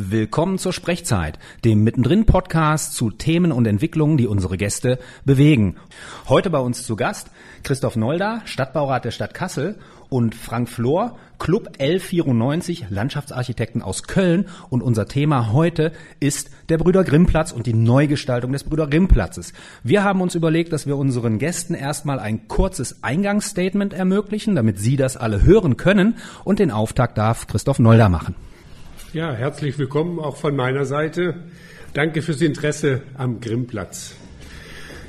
Willkommen zur Sprechzeit, dem mittendrin Podcast zu Themen und Entwicklungen, die unsere Gäste bewegen. Heute bei uns zu Gast Christoph Nolda, Stadtbaurat der Stadt Kassel und Frank Flor, Club L94, Landschaftsarchitekten aus Köln. Und unser Thema heute ist der Brüder Grimm Platz und die Neugestaltung des Brüder Grimm Platzes. Wir haben uns überlegt, dass wir unseren Gästen erstmal ein kurzes Eingangsstatement ermöglichen, damit sie das alle hören können. Und den Auftakt darf Christoph Nolda machen. Ja, herzlich willkommen auch von meiner Seite. Danke fürs Interesse am Grimmplatz.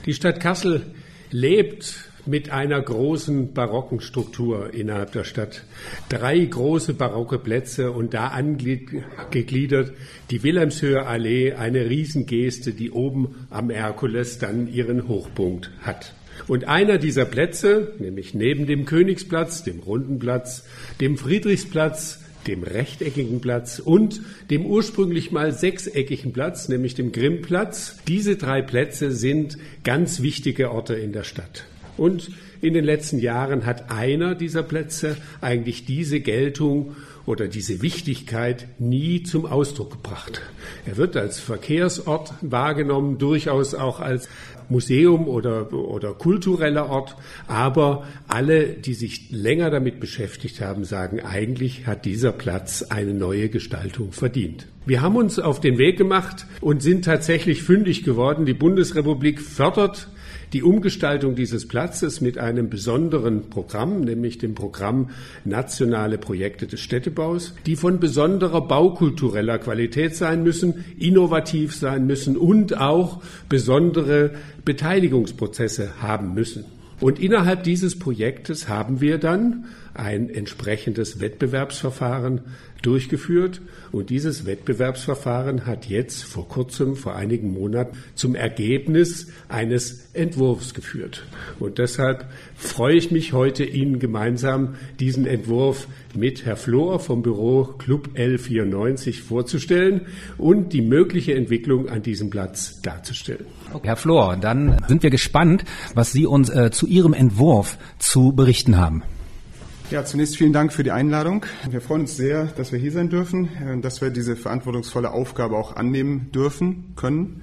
Die Stadt Kassel lebt mit einer großen barocken Struktur innerhalb der Stadt. Drei große barocke Plätze und da angegliedert die Wilhelmshöhe Allee, eine Riesengeste, die oben am Herkules dann ihren Hochpunkt hat. Und einer dieser Plätze, nämlich neben dem Königsplatz, dem Runden Platz, dem Friedrichsplatz, dem rechteckigen Platz und dem ursprünglich mal sechseckigen Platz, nämlich dem Grimmplatz. Diese drei Plätze sind ganz wichtige Orte in der Stadt. Und in den letzten Jahren hat einer dieser Plätze eigentlich diese Geltung oder diese Wichtigkeit nie zum Ausdruck gebracht. Er wird als Verkehrsort wahrgenommen, durchaus auch als Museum oder, oder kultureller Ort. Aber alle, die sich länger damit beschäftigt haben, sagen, eigentlich hat dieser Platz eine neue Gestaltung verdient. Wir haben uns auf den Weg gemacht und sind tatsächlich fündig geworden. Die Bundesrepublik fördert die Umgestaltung dieses Platzes mit einem besonderen Programm, nämlich dem Programm Nationale Projekte des Städtebaus, die von besonderer baukultureller Qualität sein müssen, innovativ sein müssen und auch besondere Beteiligungsprozesse haben müssen. Und innerhalb dieses Projektes haben wir dann ein entsprechendes Wettbewerbsverfahren durchgeführt. Und dieses Wettbewerbsverfahren hat jetzt vor kurzem, vor einigen Monaten, zum Ergebnis eines Entwurfs geführt. Und deshalb freue ich mich heute, Ihnen gemeinsam diesen Entwurf mit Herr Flor vom Büro Club L94 vorzustellen und die mögliche Entwicklung an diesem Platz darzustellen. Okay, Herr Flor, dann sind wir gespannt, was Sie uns äh, zu Ihrem Entwurf zu berichten haben. Ja, zunächst vielen Dank für die Einladung. Wir freuen uns sehr, dass wir hier sein dürfen, äh, dass wir diese verantwortungsvolle Aufgabe auch annehmen dürfen, können.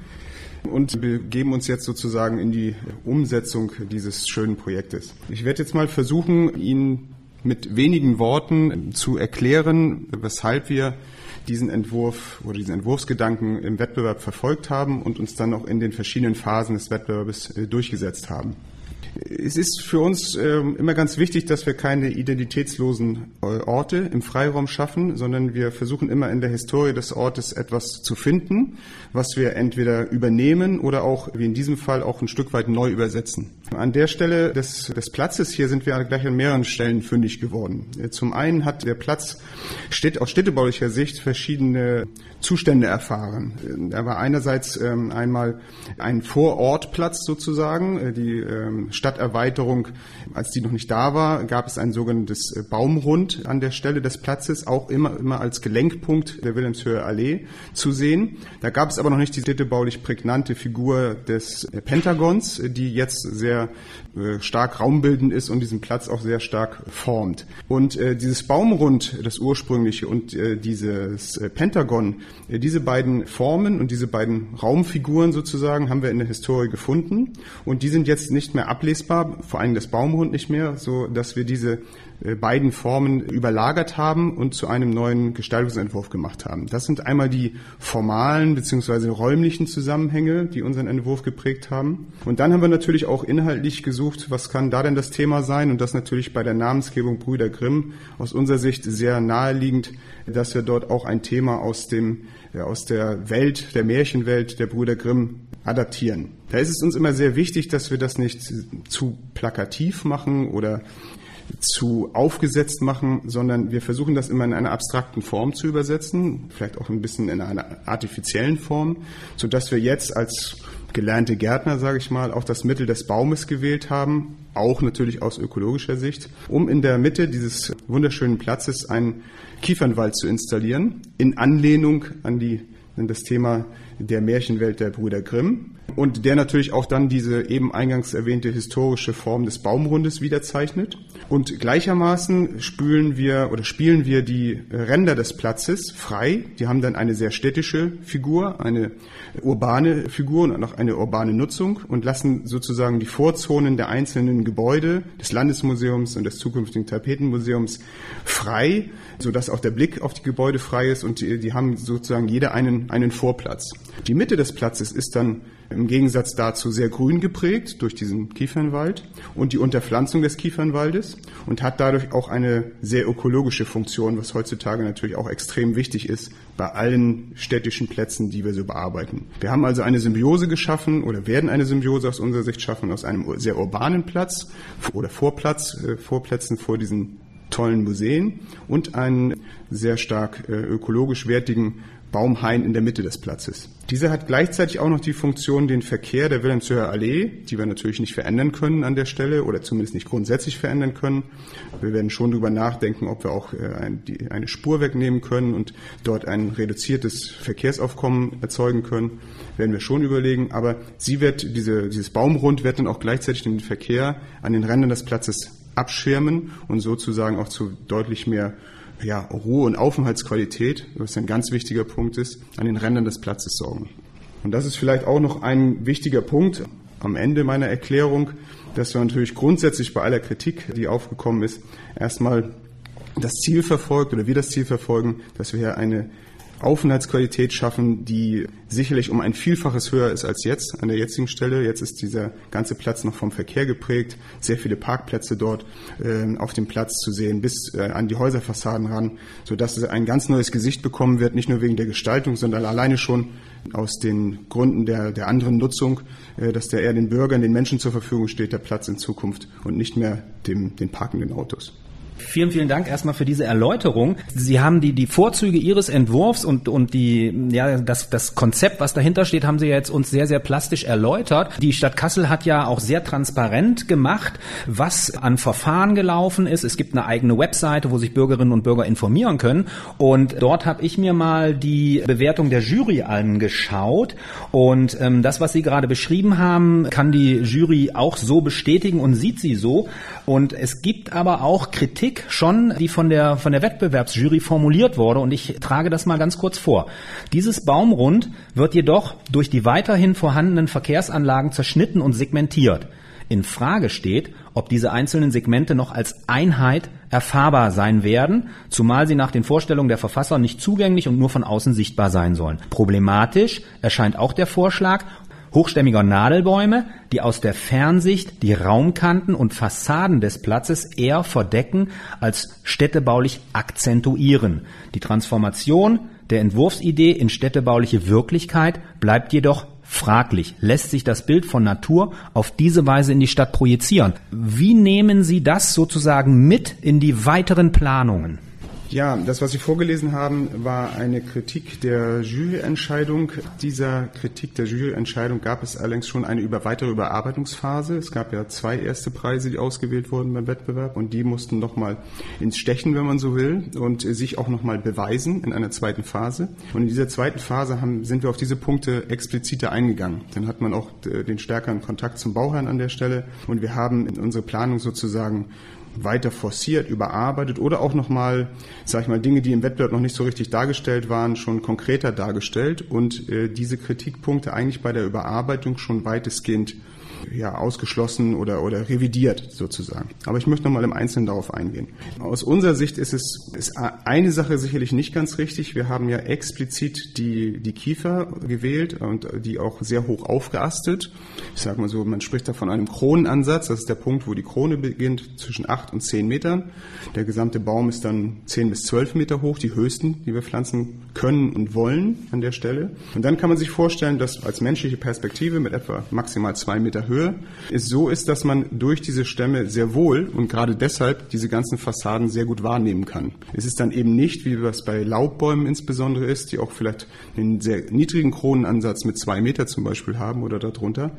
Und wir geben uns jetzt sozusagen in die Umsetzung dieses schönen Projektes. Ich werde jetzt mal versuchen, Ihnen mit wenigen Worten zu erklären, weshalb wir diesen Entwurf oder diesen Entwurfsgedanken im Wettbewerb verfolgt haben und uns dann auch in den verschiedenen Phasen des Wettbewerbs äh, durchgesetzt haben. Es ist für uns ähm, immer ganz wichtig, dass wir keine identitätslosen äh, Orte im Freiraum schaffen, sondern wir versuchen immer in der Historie des Ortes etwas zu finden, was wir entweder übernehmen oder auch, wie in diesem Fall, auch ein Stück weit neu übersetzen. An der Stelle des, des Platzes hier sind wir gleich an mehreren Stellen fündig geworden. Zum einen hat der Platz steht aus städtebaulicher Sicht verschiedene Zustände erfahren. Er war einerseits ähm, einmal ein Vorortplatz sozusagen, äh, die ähm, Stadterweiterung, als die noch nicht da war, gab es ein sogenanntes äh, Baumrund an der Stelle des Platzes, auch immer, immer als Gelenkpunkt der Wilhelmshöhe Allee zu sehen. Da gab es aber noch nicht die städtebaulich prägnante Figur des äh, Pentagons, die jetzt sehr äh, stark raumbildend ist und diesen Platz auch sehr stark formt. Und äh, dieses Baumrund, das ursprüngliche, und äh, dieses äh, Pentagon, äh, diese beiden Formen und diese beiden Raumfiguren sozusagen haben wir in der Historie gefunden. Und die sind jetzt nicht mehr ablesbar, vor allem das Baumrund nicht mehr, so dass wir diese beiden Formen überlagert haben und zu einem neuen Gestaltungsentwurf gemacht haben. Das sind einmal die formalen bzw. räumlichen Zusammenhänge, die unseren Entwurf geprägt haben. Und dann haben wir natürlich auch inhaltlich gesucht, was kann da denn das Thema sein? Und das natürlich bei der Namensgebung Brüder Grimm aus unserer Sicht sehr naheliegend, dass wir dort auch ein Thema aus dem aus der Welt, der Märchenwelt der Brüder Grimm adaptieren. Da ist es uns immer sehr wichtig, dass wir das nicht zu plakativ machen oder zu aufgesetzt machen, sondern wir versuchen das immer in einer abstrakten Form zu übersetzen, vielleicht auch ein bisschen in einer artifiziellen Form, so dass wir jetzt als gelernte Gärtner, sage ich mal, auch das Mittel des Baumes gewählt haben, auch natürlich aus ökologischer Sicht, um in der Mitte dieses wunderschönen Platzes einen Kiefernwald zu installieren, in Anlehnung an die an das Thema der Märchenwelt der Brüder Grimm und der natürlich auch dann diese eben eingangs erwähnte historische Form des Baumrundes wiederzeichnet. Und gleichermaßen spülen wir oder spielen wir die Ränder des Platzes frei. Die haben dann eine sehr städtische Figur, eine urbane Figur und auch eine urbane Nutzung und lassen sozusagen die Vorzonen der einzelnen Gebäude des Landesmuseums und des zukünftigen Tapetenmuseums frei, sodass auch der Blick auf die Gebäude frei ist und die, die haben sozusagen jeder einen, einen Vorplatz. Die Mitte des Platzes ist dann im Gegensatz dazu sehr grün geprägt durch diesen Kiefernwald und die Unterpflanzung des Kiefernwaldes und hat dadurch auch eine sehr ökologische Funktion, was heutzutage natürlich auch extrem wichtig ist bei allen städtischen Plätzen, die wir so bearbeiten. Wir haben also eine Symbiose geschaffen oder werden eine Symbiose aus unserer Sicht schaffen aus einem sehr urbanen Platz oder Vorplatz, äh, Vorplätzen vor diesen tollen Museen und einen sehr stark äh, ökologisch wertigen Baumhain in der Mitte des Platzes. Dieser hat gleichzeitig auch noch die Funktion, den Verkehr der Wilhelmshöher Allee, die wir natürlich nicht verändern können an der Stelle oder zumindest nicht grundsätzlich verändern können. Wir werden schon darüber nachdenken, ob wir auch äh, eine Spur wegnehmen können und dort ein reduziertes Verkehrsaufkommen erzeugen können. Werden wir schon überlegen. Aber sie wird, diese, dieses Baumrund wird dann auch gleichzeitig den Verkehr an den Rändern des Platzes abschirmen und sozusagen auch zu deutlich mehr ja, Ruhe- und Aufenthaltsqualität, was ein ganz wichtiger Punkt ist, an den Rändern des Platzes sorgen. Und das ist vielleicht auch noch ein wichtiger Punkt am Ende meiner Erklärung, dass wir natürlich grundsätzlich bei aller Kritik, die aufgekommen ist, erstmal das Ziel verfolgt oder wir das Ziel verfolgen, dass wir hier eine Aufenthaltsqualität schaffen, die sicherlich um ein Vielfaches höher ist als jetzt an der jetzigen Stelle. Jetzt ist dieser ganze Platz noch vom Verkehr geprägt, sehr viele Parkplätze dort äh, auf dem Platz zu sehen, bis äh, an die Häuserfassaden ran, sodass es ein ganz neues Gesicht bekommen wird, nicht nur wegen der Gestaltung, sondern alleine schon aus den Gründen der, der anderen Nutzung, äh, dass der eher den Bürgern, den Menschen zur Verfügung steht, der Platz in Zukunft und nicht mehr dem, den parkenden Autos. Vielen, vielen Dank erstmal für diese Erläuterung. Sie haben die, die Vorzüge Ihres Entwurfs und, und die, ja, das, das Konzept, was dahinter steht, haben Sie jetzt uns sehr, sehr plastisch erläutert. Die Stadt Kassel hat ja auch sehr transparent gemacht, was an Verfahren gelaufen ist. Es gibt eine eigene Webseite, wo sich Bürgerinnen und Bürger informieren können. Und dort habe ich mir mal die Bewertung der Jury angeschaut. Und ähm, das, was Sie gerade beschrieben haben, kann die Jury auch so bestätigen und sieht sie so. Und es gibt aber auch Kritik Kritik schon, die von der, von der Wettbewerbsjury formuliert wurde und ich trage das mal ganz kurz vor. Dieses Baumrund wird jedoch durch die weiterhin vorhandenen Verkehrsanlagen zerschnitten und segmentiert. In Frage steht, ob diese einzelnen Segmente noch als Einheit erfahrbar sein werden, zumal sie nach den Vorstellungen der Verfasser nicht zugänglich und nur von außen sichtbar sein sollen. Problematisch erscheint auch der Vorschlag, hochstämmiger Nadelbäume, die aus der Fernsicht die Raumkanten und Fassaden des Platzes eher verdecken als städtebaulich akzentuieren. Die Transformation der Entwurfsidee in städtebauliche Wirklichkeit bleibt jedoch fraglich. Lässt sich das Bild von Natur auf diese Weise in die Stadt projizieren? Wie nehmen Sie das sozusagen mit in die weiteren Planungen? Ja, das, was Sie vorgelesen haben, war eine Kritik der Juryentscheidung. Dieser Kritik der Juryentscheidung gab es allerdings schon eine über weitere Überarbeitungsphase. Es gab ja zwei erste Preise, die ausgewählt wurden beim Wettbewerb und die mussten nochmal ins Stechen, wenn man so will, und sich auch nochmal beweisen in einer zweiten Phase. Und in dieser zweiten Phase haben, sind wir auf diese Punkte expliziter eingegangen. Dann hat man auch äh, den stärkeren Kontakt zum Bauherrn an der Stelle und wir haben in unsere Planung sozusagen weiter forciert, überarbeitet oder auch nochmal, sag ich mal, Dinge, die im Wettbewerb noch nicht so richtig dargestellt waren, schon konkreter dargestellt und äh, diese Kritikpunkte eigentlich bei der Überarbeitung schon weitestgehend ja, ausgeschlossen oder, oder revidiert sozusagen. Aber ich möchte nochmal im Einzelnen darauf eingehen. Aus unserer Sicht ist es ist eine Sache sicherlich nicht ganz richtig. Wir haben ja explizit die, die Kiefer gewählt und die auch sehr hoch aufgeastet. Ich sage mal so, man spricht da von einem Kronenansatz. Das ist der Punkt, wo die Krone beginnt, zwischen acht und zehn Metern. Der gesamte Baum ist dann zehn bis zwölf Meter hoch, die höchsten, die wir pflanzen können und wollen an der Stelle. Und dann kann man sich vorstellen, dass als menschliche Perspektive mit etwa maximal zwei Meter Höhe Höhe es so ist, dass man durch diese Stämme sehr wohl und gerade deshalb diese ganzen Fassaden sehr gut wahrnehmen kann. Es ist dann eben nicht, wie das bei Laubbäumen insbesondere ist, die auch vielleicht einen sehr niedrigen Kronenansatz mit zwei Meter zum Beispiel haben oder darunter,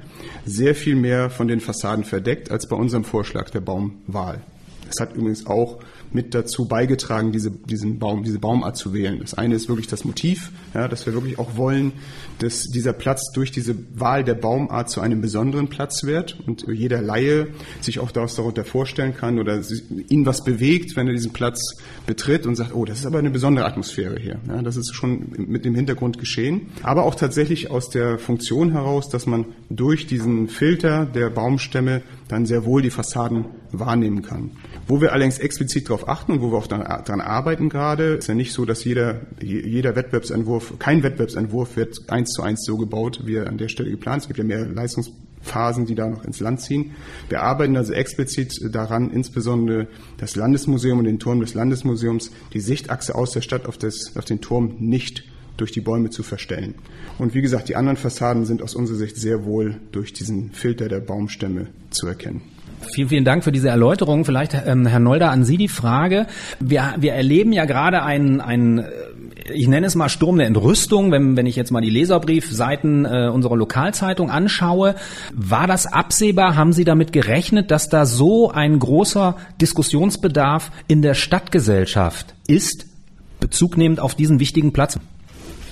sehr viel mehr von den Fassaden verdeckt als bei unserem Vorschlag der Baumwahl. Das hat übrigens auch mit dazu beigetragen, diese, diesen Baum, diese Baumart zu wählen. Das eine ist wirklich das Motiv, ja, dass wir wirklich auch wollen, dass dieser Platz durch diese Wahl der Baumart zu einem besonderen Platz wird und jeder Laie sich auch daraus darunter vorstellen kann oder ihn was bewegt, wenn er diesen Platz betritt und sagt, oh, das ist aber eine besondere Atmosphäre hier. Ja, das ist schon mit dem Hintergrund geschehen. Aber auch tatsächlich aus der Funktion heraus, dass man durch diesen Filter der Baumstämme dann sehr wohl die Fassaden wahrnehmen kann. Wo wir allerdings explizit darauf achten und wo wir auch daran arbeiten gerade, ist ja nicht so, dass jeder, jeder Wettbewerbsentwurf, kein Wettbewerbsentwurf wird eins zu eins so gebaut, wie er an der Stelle geplant ist. Es gibt ja mehr Leistungsphasen, die da noch ins Land ziehen. Wir arbeiten also explizit daran, insbesondere das Landesmuseum und den Turm des Landesmuseums, die Sichtachse aus der Stadt auf, das, auf den Turm nicht durch die Bäume zu verstellen. Und wie gesagt, die anderen Fassaden sind aus unserer Sicht sehr wohl durch diesen Filter der Baumstämme zu erkennen. Vielen, vielen Dank für diese Erläuterung. Vielleicht, ähm, Herr Nolder, an Sie die Frage. Wir, wir erleben ja gerade einen, einen, ich nenne es mal Sturm der Entrüstung, wenn, wenn ich jetzt mal die Leserbriefseiten äh, unserer Lokalzeitung anschaue. War das absehbar? Haben Sie damit gerechnet, dass da so ein großer Diskussionsbedarf in der Stadtgesellschaft ist, bezugnehmend auf diesen wichtigen Platz?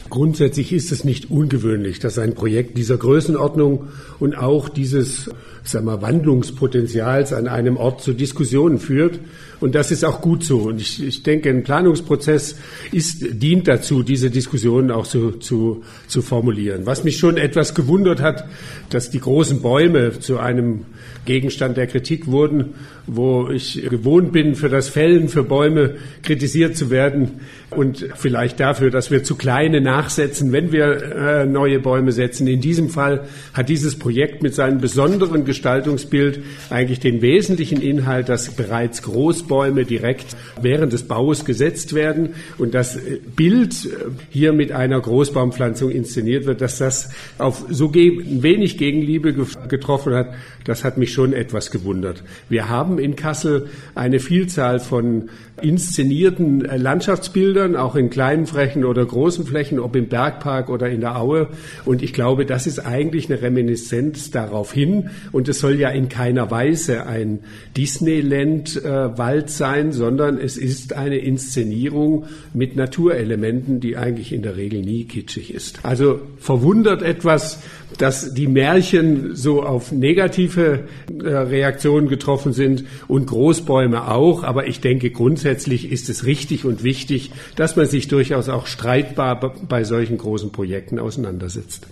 Grundsätzlich ist es nicht ungewöhnlich, dass ein Projekt dieser Größenordnung und auch dieses sagen wir, Wandlungspotenzials an einem Ort zu Diskussionen führt. Und das ist auch gut so. Und ich, ich denke, ein Planungsprozess ist, dient dazu, diese Diskussionen auch zu, zu, zu formulieren. Was mich schon etwas gewundert hat, dass die großen Bäume zu einem Gegenstand der Kritik wurden, wo ich gewohnt bin, für das Fällen für Bäume kritisiert zu werden und vielleicht dafür, dass wir zu kleine nachsetzen, wenn wir äh, neue Bäume setzen. In diesem Fall hat dieses Projekt mit seinem besonderen Gestaltungsbild eigentlich den wesentlichen Inhalt, dass bereits Großbäume direkt während des Baues gesetzt werden und das Bild äh, hier mit einer Großbaumpflanzung inszeniert wird, dass das auf so wenig Gegenliebe getroffen hat, das hat mich schon etwas gewundert. Wir haben in Kassel eine Vielzahl von inszenierten äh, Landschaftsbildern, auch in kleinen Flächen oder großen Flächen, ob im Bergpark oder in der Aue. Und ich glaube, das ist eigentlich eine Reminiszenz darauf hin. Und es soll ja in keiner Weise ein Disneyland-Wald äh, sein, sondern es ist eine Inszenierung mit Naturelementen, die eigentlich in der Regel nie kitschig ist. Also verwundert etwas, dass die Märchen so auf negative äh, Reaktionen getroffen sind und Großbäume auch. Aber ich denke, grundsätzlich ist es richtig und wichtig, dass man sich durchaus auch streitbar bei solchen großen Projekten auseinandersetzt.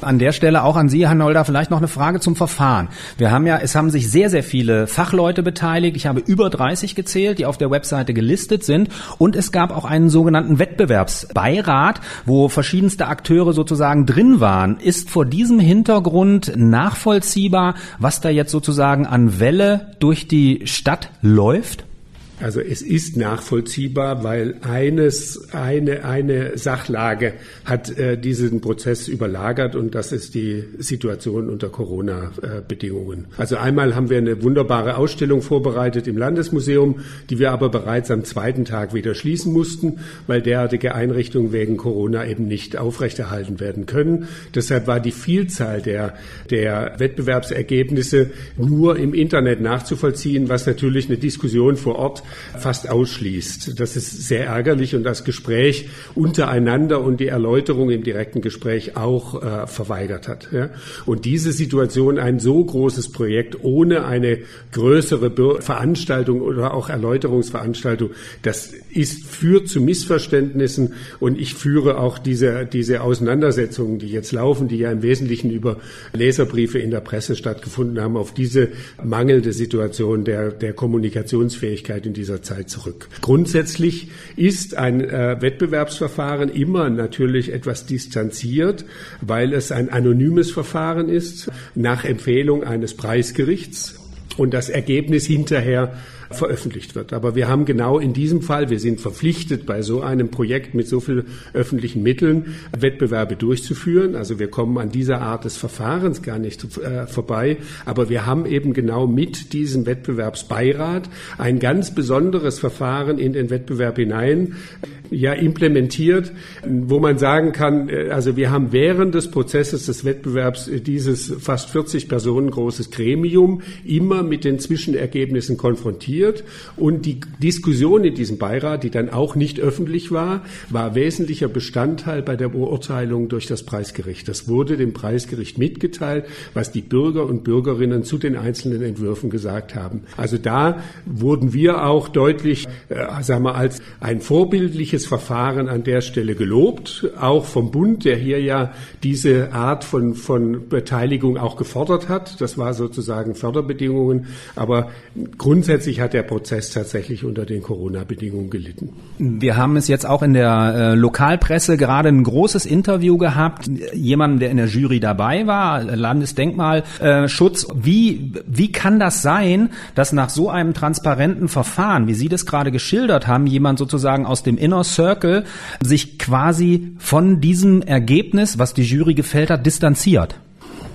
An der Stelle auch an Sie, Herr Nolder, vielleicht noch eine Frage zum Verfahren. Wir haben ja, es haben sich sehr, sehr viele Fachleute beteiligt. Ich habe über 30 gezählt, die auf der Webseite gelistet sind. Und es gab auch einen sogenannten Wettbewerbsbeirat, wo verschiedenste Akteure sozusagen drin waren. Ist vor diesem Hintergrund nachvollziehbar, was da jetzt sozusagen an Welle durch die Stadt läuft? Also es ist nachvollziehbar, weil eines, eine, eine Sachlage hat äh, diesen Prozess überlagert und das ist die Situation unter Corona-Bedingungen. Also einmal haben wir eine wunderbare Ausstellung vorbereitet im Landesmuseum, die wir aber bereits am zweiten Tag wieder schließen mussten, weil derartige Einrichtungen wegen Corona eben nicht aufrechterhalten werden können. Deshalb war die Vielzahl der, der Wettbewerbsergebnisse nur im Internet nachzuvollziehen, was natürlich eine Diskussion vor Ort fast ausschließt. Das ist sehr ärgerlich und das Gespräch untereinander und die Erläuterung im direkten Gespräch auch äh, verweigert hat. Ja? Und diese Situation, ein so großes Projekt ohne eine größere Veranstaltung oder auch Erläuterungsveranstaltung, das ist, führt zu Missverständnissen und ich führe auch diese, diese Auseinandersetzungen, die jetzt laufen, die ja im Wesentlichen über Leserbriefe in der Presse stattgefunden haben, auf diese mangelnde Situation der, der Kommunikationsfähigkeit in dieser Zeit zurück. Grundsätzlich ist ein äh, Wettbewerbsverfahren immer natürlich etwas distanziert, weil es ein anonymes Verfahren ist, nach Empfehlung eines Preisgerichts und das Ergebnis hinterher veröffentlicht wird. Aber wir haben genau in diesem Fall, wir sind verpflichtet, bei so einem Projekt mit so vielen öffentlichen Mitteln Wettbewerbe durchzuführen. Also wir kommen an dieser Art des Verfahrens gar nicht äh, vorbei. Aber wir haben eben genau mit diesem Wettbewerbsbeirat ein ganz besonderes Verfahren in den Wettbewerb hinein ja implementiert, wo man sagen kann, äh, also wir haben während des Prozesses des Wettbewerbs dieses fast 40 Personen großes Gremium immer mit den Zwischenergebnissen konfrontiert reagiert. Und die Diskussion in diesem Beirat, die dann auch nicht öffentlich war, war wesentlicher Bestandteil bei der Beurteilung durch das Preisgericht. Das wurde dem Preisgericht mitgeteilt, was die Bürger und Bürgerinnen zu den einzelnen Entwürfen gesagt haben. Also da wurden wir auch deutlich, äh, sagen wir, als ein vorbildliches Verfahren an der Stelle gelobt, auch vom Bund, der hier ja diese Art von, von Beteiligung auch gefordert hat. Das war sozusagen Förderbedingungen. Aber grundsätzlich hat der Prozess tatsächlich unter den Corona-Bedingungen gelitten. Wir haben es jetzt auch in der äh, Lokalpresse gerade ein großes Interview gehabt. Jemand, der in der Jury dabei war, Landesdenkmalschutz. Äh, wie, wie kann das sein, dass nach so einem transparenten Verfahren, wie Sie das gerade geschildert haben, jemand sozusagen aus dem Inner Circle sich quasi von diesem Ergebnis, was die Jury gefällt hat, distanziert?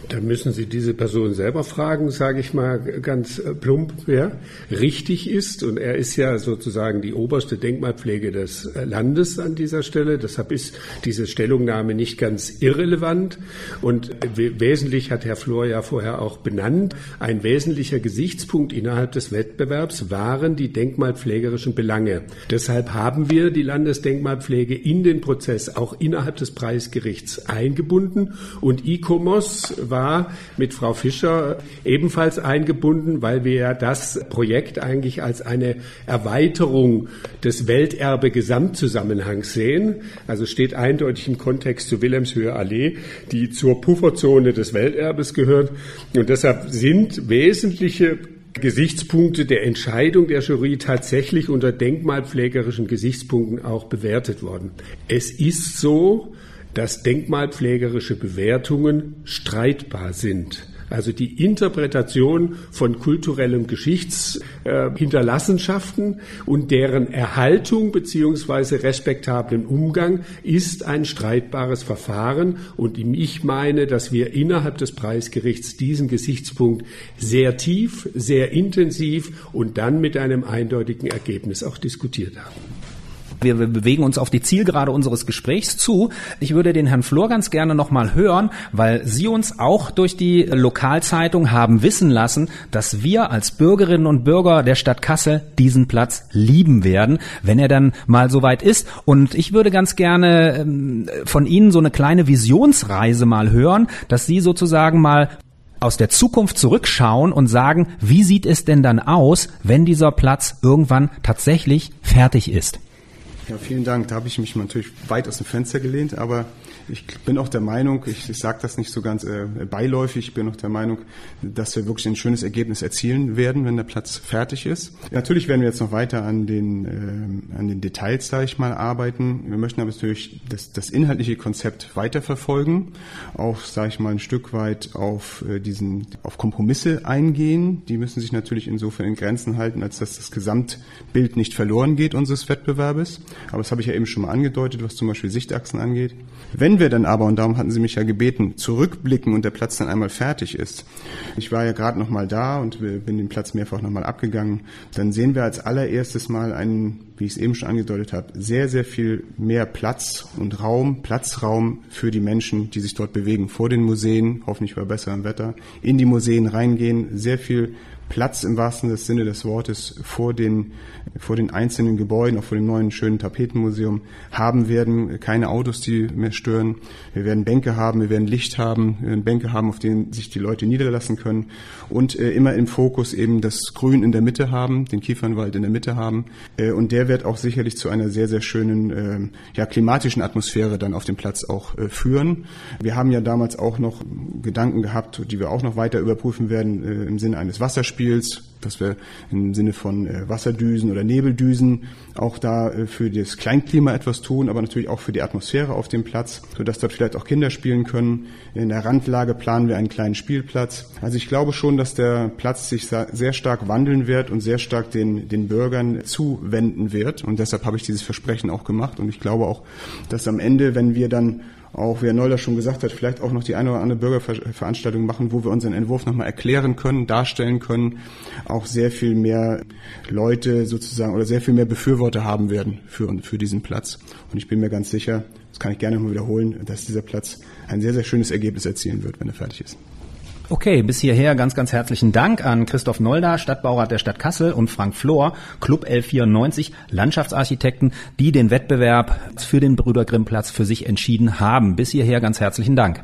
Da müssen Sie diese Person selber fragen, sage ich mal ganz äh, plump, wer richtig ist. Und er ist ja sozusagen die oberste Denkmalpflege des äh, Landes an dieser Stelle. Deshalb ist diese Stellungnahme nicht ganz irrelevant. Und wesentlich hat Herr Flor ja vorher auch benannt. Ein wesentlicher Gesichtspunkt innerhalb des Wettbewerbs waren die denkmalpflegerischen Belange. Deshalb haben wir die Landesdenkmalpflege in den Prozess auch innerhalb des Preisgerichts eingebunden. Und ICOMOS war mit Frau Fischer ebenfalls eingebunden, weil wir ja das Projekt eigentlich als eine Erweiterung des Welterbe-Gesamtzusammenhangs sehen. Also steht eindeutig im Kontext zu Wilhelmshöhe Allee, die zur Pufferzone des Welterbes gehört. Und deshalb sind wesentliche Gesichtspunkte der Entscheidung der Jury tatsächlich unter denkmalpflegerischen Gesichtspunkten auch bewertet worden. Es ist so, dass denkmalpflegerische Bewertungen streitbar sind. Also die Interpretation von kulturellem Geschichtshinterlassenschaften äh, und deren Erhaltung beziehungsweise respektablen Umgang ist ein streitbares Verfahren. Und ich meine, dass wir innerhalb des Preisgerichts diesen Gesichtspunkt sehr tief, sehr intensiv und dann mit einem eindeutigen Ergebnis auch diskutiert haben. Wir, wir bewegen uns auf die Zielgerade unseres Gesprächs zu. Ich würde den Herrn Flor ganz gerne nochmal hören, weil Sie uns auch durch die Lokalzeitung haben wissen lassen, dass wir als Bürgerinnen und Bürger der Stadt Kassel diesen Platz lieben werden, wenn er dann mal soweit ist. Und ich würde ganz gerne ähm, von Ihnen so eine kleine Visionsreise mal hören, dass Sie sozusagen mal aus der Zukunft zurückschauen und sagen, wie sieht es denn dann aus, wenn dieser Platz irgendwann tatsächlich fertig ist? Ja, vielen Dank. Da habe ich mich natürlich weit aus dem Fenster gelehnt, aber ich bin auch der Meinung, ich, ich sage das nicht so ganz äh, beiläufig, ich bin auch der Meinung, dass wir wirklich ein schönes Ergebnis erzielen werden, wenn der Platz fertig ist. Natürlich werden wir jetzt noch weiter an den, äh, an den Details, sage ich mal, arbeiten. Wir möchten aber natürlich das, das inhaltliche Konzept weiterverfolgen, auch, sage ich mal, ein Stück weit auf äh, diesen, auf Kompromisse eingehen. Die müssen sich natürlich insofern in Grenzen halten, als dass das Gesamtbild nicht verloren geht unseres Wettbewerbes. Aber das habe ich ja eben schon mal angedeutet, was zum Beispiel Sichtachsen angeht. Wenn wir dann aber, und darum hatten Sie mich ja gebeten, zurückblicken und der Platz dann einmal fertig ist, ich war ja gerade noch mal da und bin den Platz mehrfach noch mal abgegangen, dann sehen wir als allererstes mal einen, wie ich es eben schon angedeutet habe, sehr, sehr viel mehr Platz und Raum, Platzraum für die Menschen, die sich dort bewegen, vor den Museen, hoffentlich bei besserem Wetter, in die Museen reingehen, sehr viel Platz im wahrsten Sinne des Wortes vor den, vor den einzelnen Gebäuden, auch vor dem neuen schönen Tapetenmuseum haben werden. Keine Autos, die mehr stören. Wir werden Bänke haben, wir werden Licht haben, wir werden Bänke haben, auf denen sich die Leute niederlassen können. Und äh, immer im Fokus eben das Grün in der Mitte haben, den Kiefernwald in der Mitte haben. Äh, und der wird auch sicherlich zu einer sehr, sehr schönen äh, ja, klimatischen Atmosphäre dann auf dem Platz auch äh, führen. Wir haben ja damals auch noch Gedanken gehabt, die wir auch noch weiter überprüfen werden äh, im Sinne eines Wasserspiels Beispiels, dass wir im Sinne von äh, Wasserdüsen oder Nebeldüsen auch da äh, für das Kleinklima etwas tun, aber natürlich auch für die Atmosphäre auf dem Platz, sodass dort vielleicht auch Kinder spielen können. In der Randlage planen wir einen kleinen Spielplatz. Also ich glaube schon, dass der Platz sich sehr stark wandeln wird und sehr stark den, den Bürgern zuwenden wird. Und deshalb habe ich dieses Versprechen auch gemacht. Und ich glaube auch, dass am Ende, wenn wir dann auch, wie Herr Neuler schon gesagt hat, vielleicht auch noch die eine oder andere Bürgerveranstaltung machen, wo wir unseren Entwurf nochmal erklären können, darstellen können, auch sehr viel mehr Leute sozusagen oder sehr viel mehr Befürworter haben werden für, für diesen Platz. Und ich bin mir ganz sicher, das kann ich gerne nochmal wiederholen, dass dieser Platz ein sehr, sehr schönes Ergebnis erzielen wird, wenn er fertig ist. Okay, bis hierher ganz, ganz herzlichen Dank an Christoph Nolda, Stadtbaurat der Stadt Kassel und Frank Flor, Club L94, Landschaftsarchitekten, die den Wettbewerb für den Brüder Grimm Platz für sich entschieden haben. Bis hierher ganz herzlichen Dank.